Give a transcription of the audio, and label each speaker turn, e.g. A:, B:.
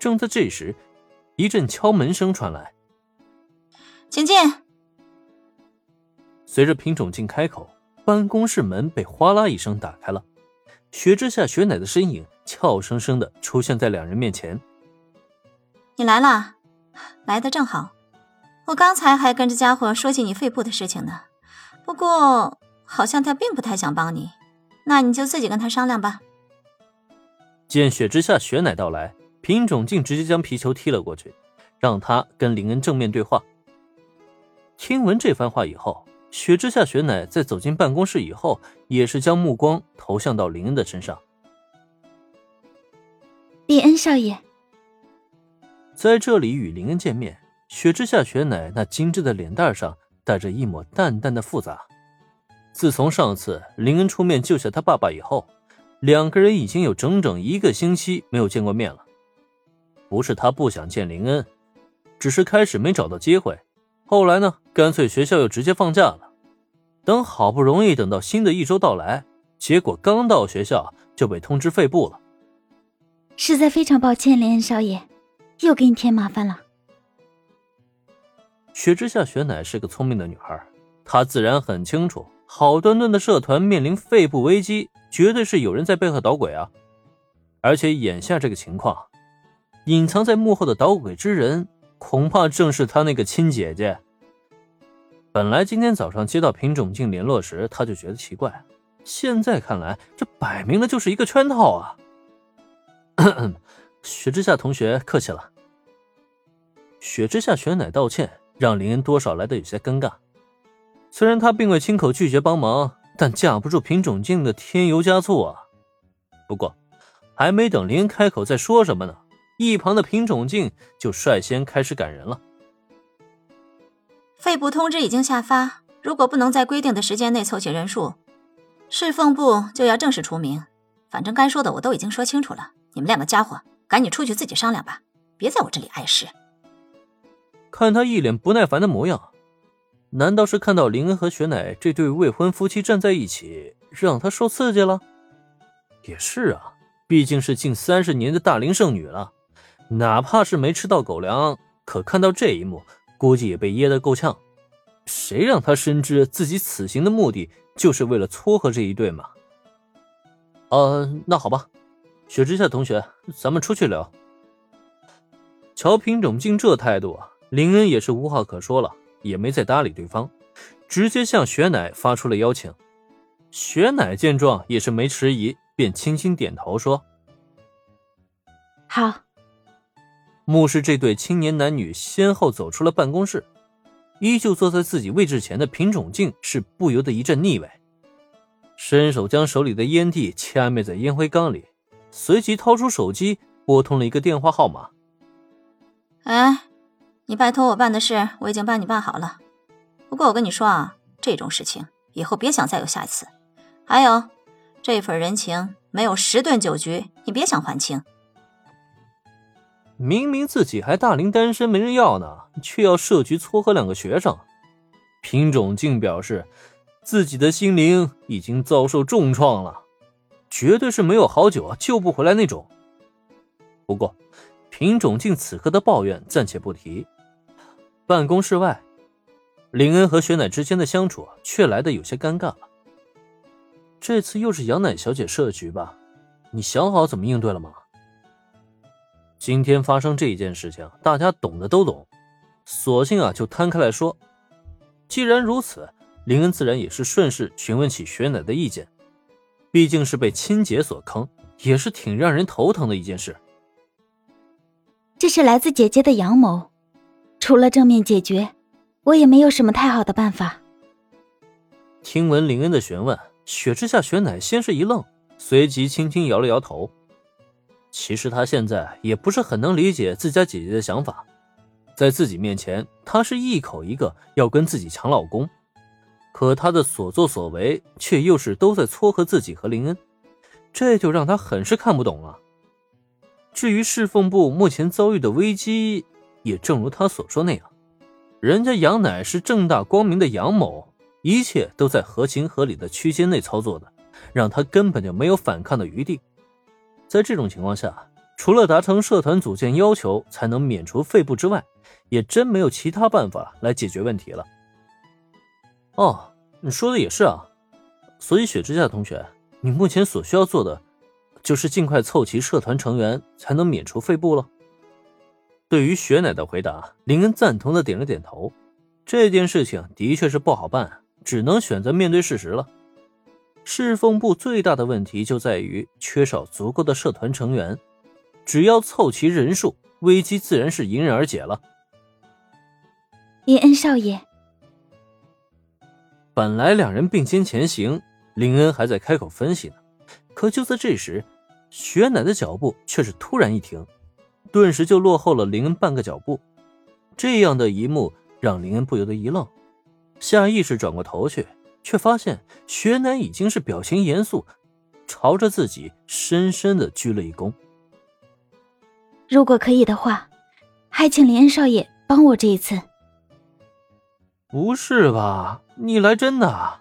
A: 正在这时，一阵敲门声传来：“
B: 请进。”
A: 随着品种静开口，办公室门被哗啦一声打开了，雪之下雪乃的身影俏生生的出现在两人面前。
B: “你来了，来的正好。我刚才还跟这家伙说起你肺部的事情呢，不过好像他并不太想帮你，那你就自己跟他商量吧。”
A: 见雪之下雪乃到来，品种竟直接将皮球踢了过去，让他跟林恩正面对话。听闻这番话以后，雪之下雪乃在走进办公室以后，也是将目光投向到林恩的身上。
C: 林恩少爷，
A: 在这里与林恩见面，雪之下雪乃那精致的脸蛋上带着一抹淡淡的复杂。自从上次林恩出面救下他爸爸以后。两个人已经有整整一个星期没有见过面了。不是他不想见林恩，只是开始没找到机会。后来呢，干脆学校又直接放假了。等好不容易等到新的一周到来，结果刚到学校就被通知废部了。
C: 实在非常抱歉，林恩少爷，又给你添麻烦了。
A: 雪之下雪乃是个聪明的女孩，她自然很清楚，好端端的社团面临肺部危机。绝对是有人在背后捣鬼啊！而且眼下这个情况，隐藏在幕后的捣鬼之人，恐怕正是他那个亲姐姐。本来今天早上接到品种镜联络时，他就觉得奇怪，现在看来，这摆明了就是一个圈套啊！雪之下同学客气了。雪之下雪乃道歉，让林恩多少来的有些尴尬。虽然他并未亲口拒绝帮忙。但架不住品种镜的添油加醋啊！不过，还没等林恩开口再说什么呢，一旁的品种镜就率先开始赶人了。
B: 肺部通知已经下发，如果不能在规定的时间内凑齐人数，侍奉部就要正式除名。反正该说的我都已经说清楚了，你们两个家伙赶紧出去自己商量吧，别在我这里碍事。
A: 看他一脸不耐烦的模样。难道是看到林恩和雪乃这对未婚夫妻站在一起，让他受刺激了？也是啊，毕竟是近三十年的大龄剩女了，哪怕是没吃到狗粮，可看到这一幕，估计也被噎得够呛。谁让他深知自己此行的目的就是为了撮合这一对嘛？呃，那好吧，雪之下同学，咱们出去聊。乔平种竟这态度啊，林恩也是无话可说了。也没再搭理对方，直接向雪乃发出了邀请。雪乃见状也是没迟疑，便轻轻点头说：“
C: 好。”
A: 目视这对青年男女先后走出了办公室，依旧坐在自己位置前的品种镜是不由得一阵腻味，伸手将手里的烟蒂掐灭在烟灰缸里，随即掏出手机拨通了一个电话号码。
B: 哎。你拜托我办的事，我已经帮你办好了。不过我跟你说啊，这种事情以后别想再有下一次。还有，这份人情没有十顿酒局，你别想还清。
A: 明明自己还大龄单身没人要呢，却要设局撮合两个学生。品种竟表示自己的心灵已经遭受重创了，绝对是没有好酒救不回来那种。不过，品种竟此刻的抱怨暂且不提。办公室外，林恩和雪乃之间的相处却来的有些尴尬了。这次又是杨乃小姐设局吧？你想好怎么应对了吗？今天发生这一件事情，大家懂的都懂，索性啊就摊开来说。既然如此，林恩自然也是顺势询问起雪乃的意见。毕竟是被亲姐所坑，也是挺让人头疼的一件事。
C: 这是来自姐姐的阳谋。除了正面解决，我也没有什么太好的办法。
A: 听闻林恩的询问，雪之下雪乃先是一愣，随即轻轻摇了摇头。其实他现在也不是很能理解自家姐姐的想法，在自己面前，他是一口一个要跟自己抢老公，可他的所作所为却又是都在撮合自己和林恩，这就让他很是看不懂了。至于侍奉部目前遭遇的危机，也正如他所说那样，人家杨乃是正大光明的杨某，一切都在合情合理的区间内操作的，让他根本就没有反抗的余地。在这种情况下，除了达成社团组建要求才能免除废部之外，也真没有其他办法来解决问题了。哦，你说的也是啊。所以雪之下同学，你目前所需要做的，就是尽快凑齐社团成员，才能免除废部了。对于雪乃的回答，林恩赞同的点了点头。这件事情的确是不好办，只能选择面对事实了。侍奉部最大的问题就在于缺少足够的社团成员，只要凑齐人数，危机自然是迎刃而解了。
C: 林恩少爷，
A: 本来两人并肩前行。林恩还在开口分析呢，可就在这时，雪乃的脚步却是突然一停，顿时就落后了林恩半个脚步。这样的一幕让林恩不由得一愣，下意识转过头去，却发现学南已经是表情严肃，朝着自己深深的鞠了一躬。
C: 如果可以的话，还请林恩少爷帮我这一次。
A: 不是吧？你来真的？